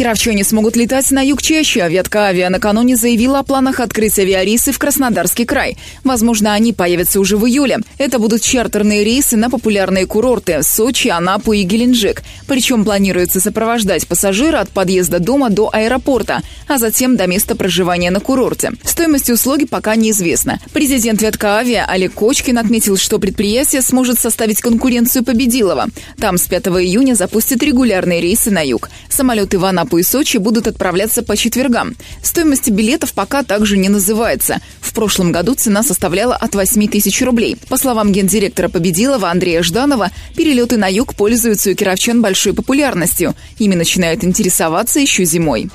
Кировчане смогут летать на юг чаще. Ветка авиа накануне заявила о планах открыть авиарейсы в Краснодарский край. Возможно, они появятся уже в июле. Это будут чартерные рейсы на популярные курорты – Сочи, Анапу и Геленджик. Причем планируется сопровождать пассажира от подъезда дома до аэропорта, а затем до места проживания на курорте. Стоимость услуги пока неизвестна. Президент Ветка авиа Олег Кочкин отметил, что предприятие сможет составить конкуренцию Победилова. Там с 5 июня запустят регулярные рейсы на юг. Самолеты в Анапу и Сочи будут отправляться по четвергам. Стоимость билетов пока также не называется. В прошлом году цена составляла от 8 тысяч рублей. По словам гендиректора Победилова Андрея Жданова, перелеты на юг пользуются у кировчан большой популярностью. Ими начинают интересоваться еще зимой.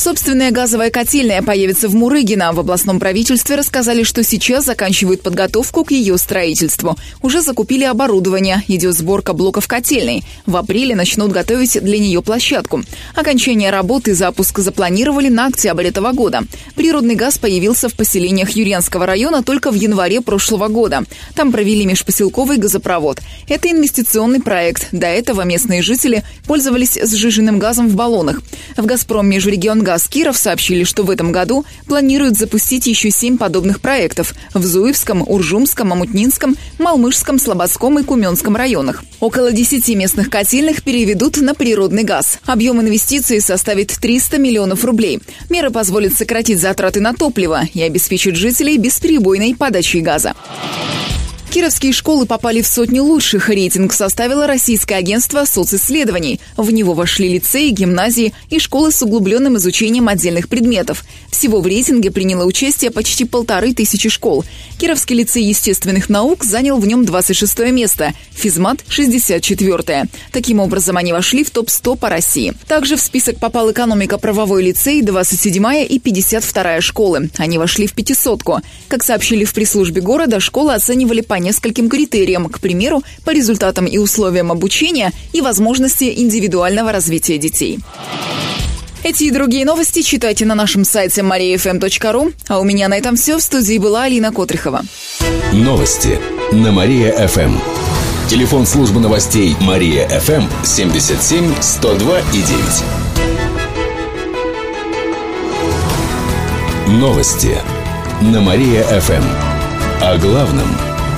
Собственная газовая котельная появится в Мурыгино. В областном правительстве рассказали, что сейчас заканчивают подготовку к ее строительству. Уже закупили оборудование. Идет сборка блоков котельной. В апреле начнут готовить для нее площадку. Окончание работы и запуск запланировали на октябрь этого года. Природный газ появился в поселениях Юрьянского района только в январе прошлого года. Там провели межпоселковый газопровод. Это инвестиционный проект. До этого местные жители пользовались сжиженным газом в баллонах. В «Газпром» межрегион «Газ Киров» сообщили, что в этом году планируют запустить еще семь подобных проектов в Зуевском, Уржумском, Амутнинском, Малмышском, Слободском и Куменском районах. Около 10 местных котельных переведут на природный газ. Объем инвестиций составит 300 миллионов рублей. Меры позволят сократить затраты на топливо и обеспечить жителей бесперебойной подачей газа. Кировские школы попали в сотню лучших. Рейтинг составило Российское агентство социсследований. В него вошли лицеи, гимназии и школы с углубленным изучением отдельных предметов. Всего в рейтинге приняло участие почти полторы тысячи школ. Кировский лицей естественных наук занял в нем 26 место, физмат – 64 -е. Таким образом, они вошли в топ-100 по России. Также в список попал экономика-правовой лицей, 27 и 52 школы. Они вошли в пятисотку. Как сообщили в пресс-службе города, школы оценивали по нескольким критериям, к примеру, по результатам и условиям обучения и возможности индивидуального развития детей. Эти и другие новости читайте на нашем сайте mariafm.ru. А у меня на этом все. В студии была Алина Котрихова. Новости на Мария-ФМ. Телефон службы новостей Мария-ФМ 77 102 и 9. Новости на Мария-ФМ. О главном –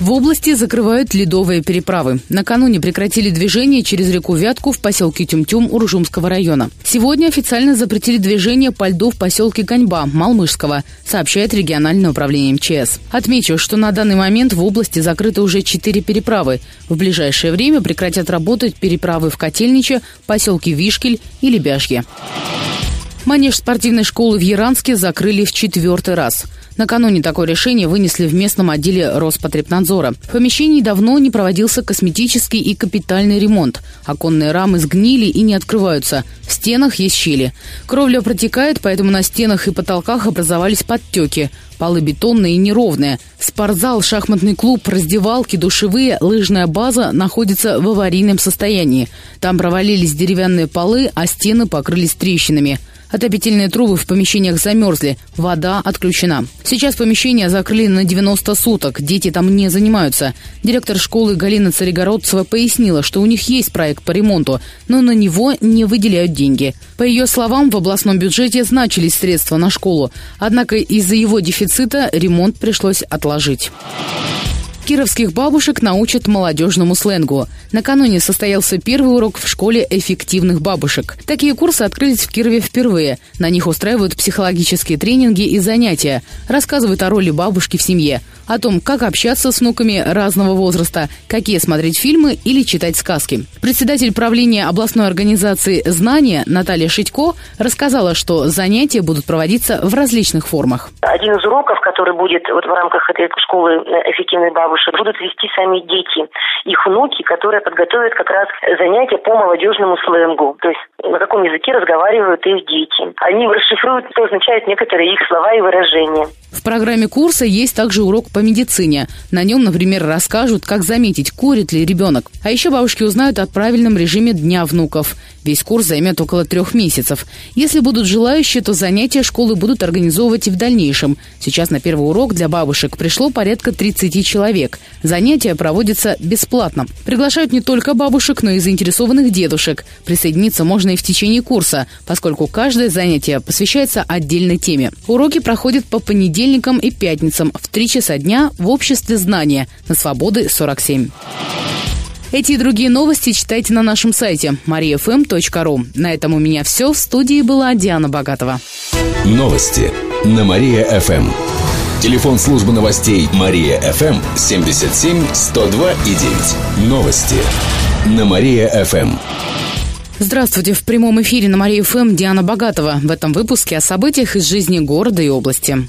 В области закрывают ледовые переправы. Накануне прекратили движение через реку Вятку в поселке Тюм-Тюм Уржумского района. Сегодня официально запретили движение по льду в поселке Ганьба Малмышского, сообщает региональное управление МЧС. Отмечу, что на данный момент в области закрыты уже четыре переправы. В ближайшее время прекратят работать переправы в Котельниче, поселке Вишкель и Лебяжье. Манеж спортивной школы в Яранске закрыли в четвертый раз – Накануне такое решение вынесли в местном отделе Роспотребнадзора. В помещении давно не проводился косметический и капитальный ремонт. Оконные рамы сгнили и не открываются. В стенах есть щели. Кровля протекает, поэтому на стенах и потолках образовались подтеки. Полы бетонные и неровные. Спортзал, шахматный клуб, раздевалки, душевые, лыжная база находятся в аварийном состоянии. Там провалились деревянные полы, а стены покрылись трещинами. Отопительные трубы в помещениях замерзли, вода отключена. Сейчас помещение закрыли на 90 суток, дети там не занимаются. Директор школы Галина Царегородцева пояснила, что у них есть проект по ремонту, но на него не выделяют деньги. По ее словам, в областном бюджете значились средства на школу, однако из-за его дефицита ремонт пришлось отложить. Кировских бабушек научат молодежному сленгу. Накануне состоялся первый урок в школе эффективных бабушек. Такие курсы открылись в Кирове впервые. На них устраивают психологические тренинги и занятия, рассказывают о роли бабушки в семье, о том, как общаться с внуками разного возраста, какие смотреть фильмы или читать сказки. Председатель правления областной организации «Знания» Наталья Шитько рассказала, что занятия будут проводиться в различных формах. Один из уроков, который будет вот в рамках этой школы эффективной бабушек, будут вести сами дети, их внуки, которые подготовят как раз занятия по молодежному сленгу. То есть на каком языке разговаривают их дети. Они расшифруют, что означают некоторые их слова и выражения. В программе курса есть также урок по медицине. На нем, например, расскажут, как заметить, курит ли ребенок. А еще бабушки узнают о правильном режиме дня внуков. Весь курс займет около трех месяцев. Если будут желающие, то занятия школы будут организовывать и в дальнейшем. Сейчас на первый урок для бабушек пришло порядка 30 человек. Занятия проводятся бесплатно. Приглашают не только бабушек, но и заинтересованных дедушек. Присоединиться можно и в течение курса, поскольку каждое занятие посвящается отдельной теме. Уроки проходят по понедельникам и пятницам в 3 часа дня в обществе знания на Свободы 47. Эти и другие новости читайте на нашем сайте mariafm.ru. На этом у меня все. В студии была Диана Богатова. Новости на Мария-ФМ. Телефон службы новостей Мария-ФМ 77 102 и 9. Новости на Мария-ФМ. Здравствуйте. В прямом эфире на Мария ФМ Диана Богатова. В этом выпуске о событиях из жизни города и области.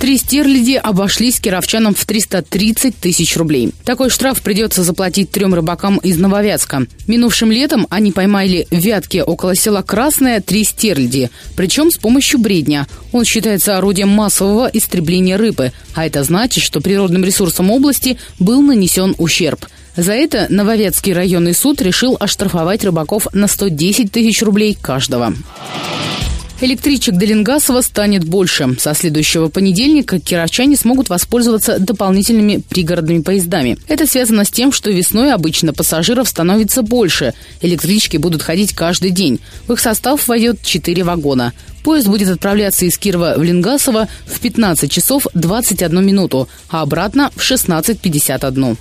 Три стерляди обошлись кировчанам в 330 тысяч рублей. Такой штраф придется заплатить трем рыбакам из Нововятска. Минувшим летом они поймали в Вятке около села Красное три стерляди, причем с помощью бредня. Он считается орудием массового истребления рыбы, а это значит, что природным ресурсам области был нанесен ущерб. За это Нововятский районный суд решил оштрафовать рыбаков на 110 тысяч рублей каждого. Электричек до Ленгасова станет больше. Со следующего понедельника кировчане смогут воспользоваться дополнительными пригородными поездами. Это связано с тем, что весной обычно пассажиров становится больше. Электрички будут ходить каждый день. В их состав войдет 4 вагона. Поезд будет отправляться из Кирова в Ленгасово в 15 часов 21 минуту, а обратно в 16.51.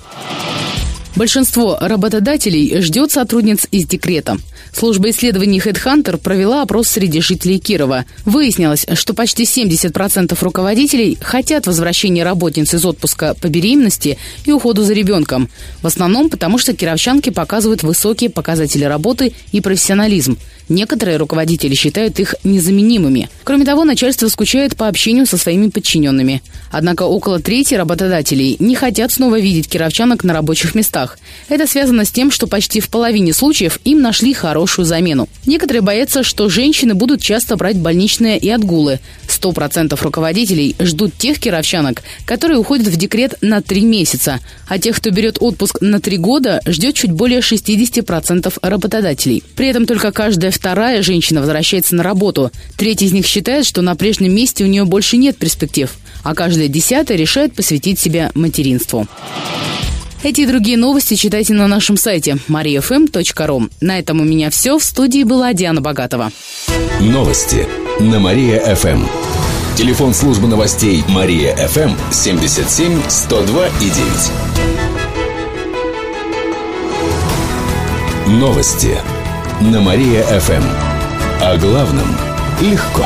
Большинство работодателей ждет сотрудниц из декрета. Служба исследований HeadHunter провела опрос среди жителей Кирова. Выяснилось, что почти 70% руководителей хотят возвращения работниц из отпуска по беременности и уходу за ребенком. В основном потому, что кировчанки показывают высокие показатели работы и профессионализм. Некоторые руководители считают их незаменимыми. Кроме того, начальство скучает по общению со своими подчиненными. Однако около трети работодателей не хотят снова видеть кировчанок на рабочих местах. Это связано с тем, что почти в половине случаев им нашли хорошую замену. Некоторые боятся, что женщины будут часто брать больничные и отгулы. 100% руководителей ждут тех кировчанок, которые уходят в декрет на три месяца, а тех, кто берет отпуск на три года, ждет чуть более 60% работодателей. При этом только каждая вторая женщина возвращается на работу. Треть из них считает, что на прежнем месте у нее больше нет перспектив, а каждая десятая решает посвятить себя материнству. Эти и другие новости читайте на нашем сайте mariafm.ru. На этом у меня все. В студии была Диана Богатова. Новости на Мария-ФМ. Телефон службы новостей Мария-ФМ 77 102 и 9. Новости на Мария-ФМ. О главном легко.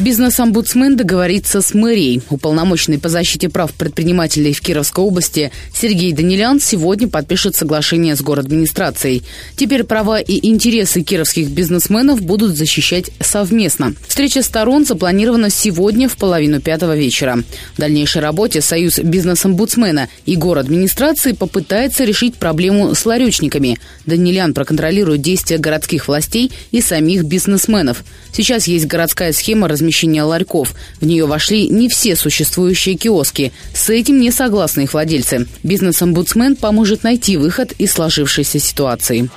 Бизнес-омбудсмен договорится с мэрией. Уполномоченный по защите прав предпринимателей в Кировской области Сергей Данилян сегодня подпишет соглашение с администрацией. Теперь права и интересы кировских бизнесменов будут защищать совместно. Встреча сторон запланирована сегодня в половину пятого вечера. В дальнейшей работе Союз бизнес-омбудсмена и администрации попытается решить проблему с ларечниками. Данилян проконтролирует действия городских властей и самих бизнесменов. Сейчас есть городская схема размещения размещения ларьков. В нее вошли не все существующие киоски. С этим не согласны их владельцы. Бизнес-омбудсмен поможет найти выход из сложившейся ситуации.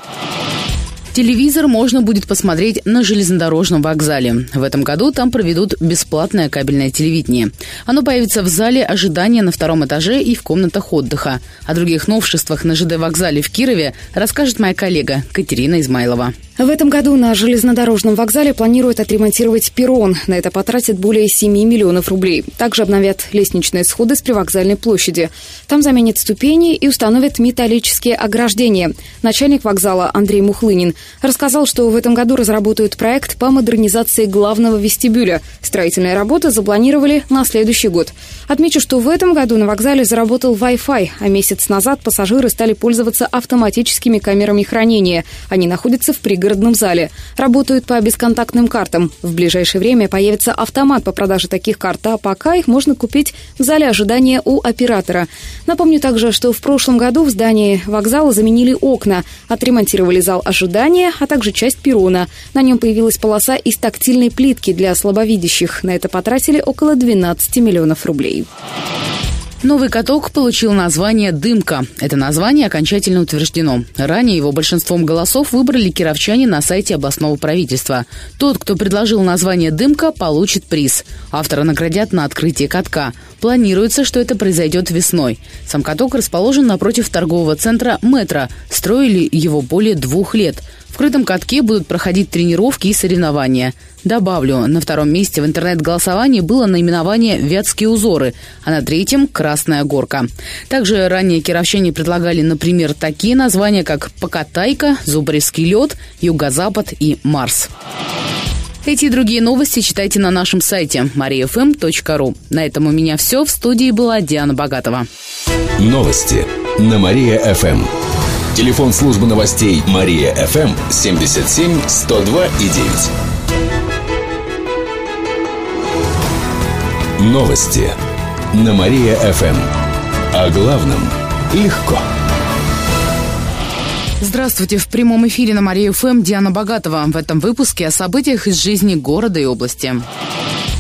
Телевизор можно будет посмотреть на железнодорожном вокзале. В этом году там проведут бесплатное кабельное телевидение. Оно появится в зале ожидания на втором этаже и в комнатах отдыха. О других новшествах на ЖД-вокзале в Кирове расскажет моя коллега Катерина Измайлова. В этом году на железнодорожном вокзале планируют отремонтировать перрон. На это потратят более 7 миллионов рублей. Также обновят лестничные сходы с привокзальной площади. Там заменят ступени и установят металлические ограждения. Начальник вокзала Андрей Мухлынин рассказал, что в этом году разработают проект по модернизации главного вестибюля. Строительные работы запланировали на следующий год. Отмечу, что в этом году на вокзале заработал Wi-Fi, а месяц назад пассажиры стали пользоваться автоматическими камерами хранения. Они находятся в пригородном зале. Работают по бесконтактным картам. В ближайшее время появится автомат по продаже таких карт, а пока их можно купить в зале ожидания у оператора. Напомню также, что в прошлом году в здании вокзала заменили окна, отремонтировали зал ожидания, а также часть перрона. На нем появилась полоса из тактильной плитки для слабовидящих. На это потратили около 12 миллионов рублей. Новый каток получил название «Дымка». Это название окончательно утверждено. Ранее его большинством голосов выбрали кировчане на сайте областного правительства. Тот, кто предложил название «Дымка», получит приз. Автора наградят на открытии катка. Планируется, что это произойдет весной. Сам каток расположен напротив торгового центра «Метро». Строили его более двух лет. В крытом катке будут проходить тренировки и соревнования. Добавлю, на втором месте в интернет-голосовании было наименование «Вятские узоры», а на третьем «Красная горка». Также ранее кировчане предлагали, например, такие названия, как «Покатайка», «Зубревский лед», «Юго-Запад» и «Марс». Эти и другие новости читайте на нашем сайте mariafm.ru. На этом у меня все. В студии была Диана Богатова. Новости на Мария-ФМ. Телефон службы новостей Мария ФМ 77 102 и 9. Новости на Мария ФМ. О главном легко. Здравствуйте. В прямом эфире на Мария ФМ Диана Богатова. В этом выпуске о событиях из жизни города и области.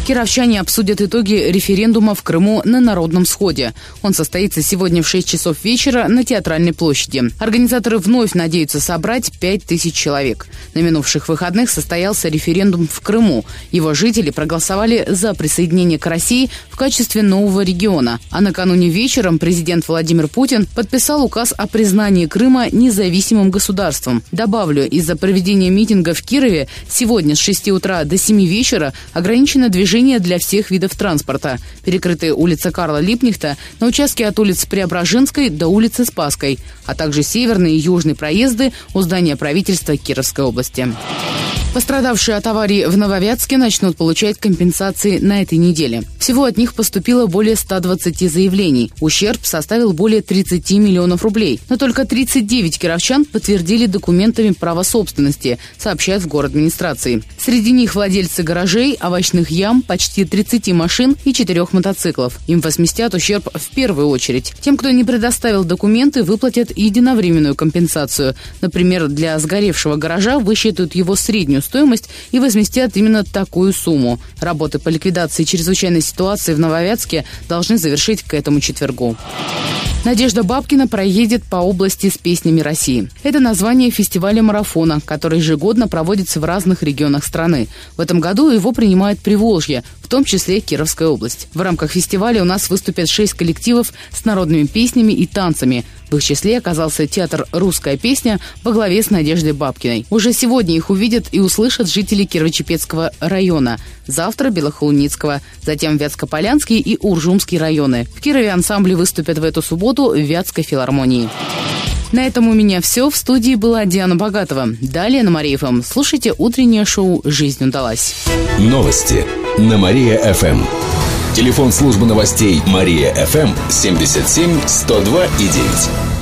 Кировчане обсудят итоги референдума в Крыму на Народном сходе. Он состоится сегодня в 6 часов вечера на Театральной площади. Организаторы вновь надеются собрать 5 тысяч человек. На минувших выходных состоялся референдум в Крыму. Его жители проголосовали за присоединение к России в качестве нового региона. А накануне вечером президент Владимир Путин подписал указ о признании Крыма независимым государством. Добавлю, из-за проведения митинга в Кирове сегодня с 6 утра до 7 вечера ограничено движение движения для всех видов транспорта. Перекрыты улица Карла Липнихта на участке от улицы Преображенской до улицы Спаской, а также северные и южные проезды у здания правительства Кировской области. Пострадавшие от аварии в Нововятске начнут получать компенсации на этой неделе. Всего от них поступило более 120 заявлений. Ущерб составил более 30 миллионов рублей. Но только 39 кировчан подтвердили документами право собственности, сообщают в город администрации. Среди них владельцы гаражей, овощных ям, почти 30 машин и 4 мотоциклов. Им возместят ущерб в первую очередь. Тем, кто не предоставил документы, выплатят единовременную компенсацию. Например, для сгоревшего гаража высчитают его среднюю стоимость и возместят именно такую сумму. Работы по ликвидации чрезвычайной ситуации в Нововятске должны завершить к этому четвергу. Надежда Бабкина проедет по области с песнями России. Это название фестиваля марафона, который ежегодно проводится в разных регионах страны. В этом году его принимает Приволжье, в том числе Кировская область. В рамках фестиваля у нас выступят шесть коллективов с народными песнями и танцами. В их числе оказался театр «Русская песня» во главе с Надеждой Бабкиной. Уже сегодня их увидят и услышат жители Кирово-Чепецкого района. Завтра Белохолуницкого, затем Вятско-Полянский и Уржумский районы. В Кирове ансамбли выступят в эту субботу в Вятской филармонии. На этом у меня все. В студии была Диана Богатова. Далее на Мария ФМ слушайте утреннее шоу «Жизнь удалась». Новости на Мария-ФМ. Телефон службы новостей Мария-ФМ 77 102 и 9.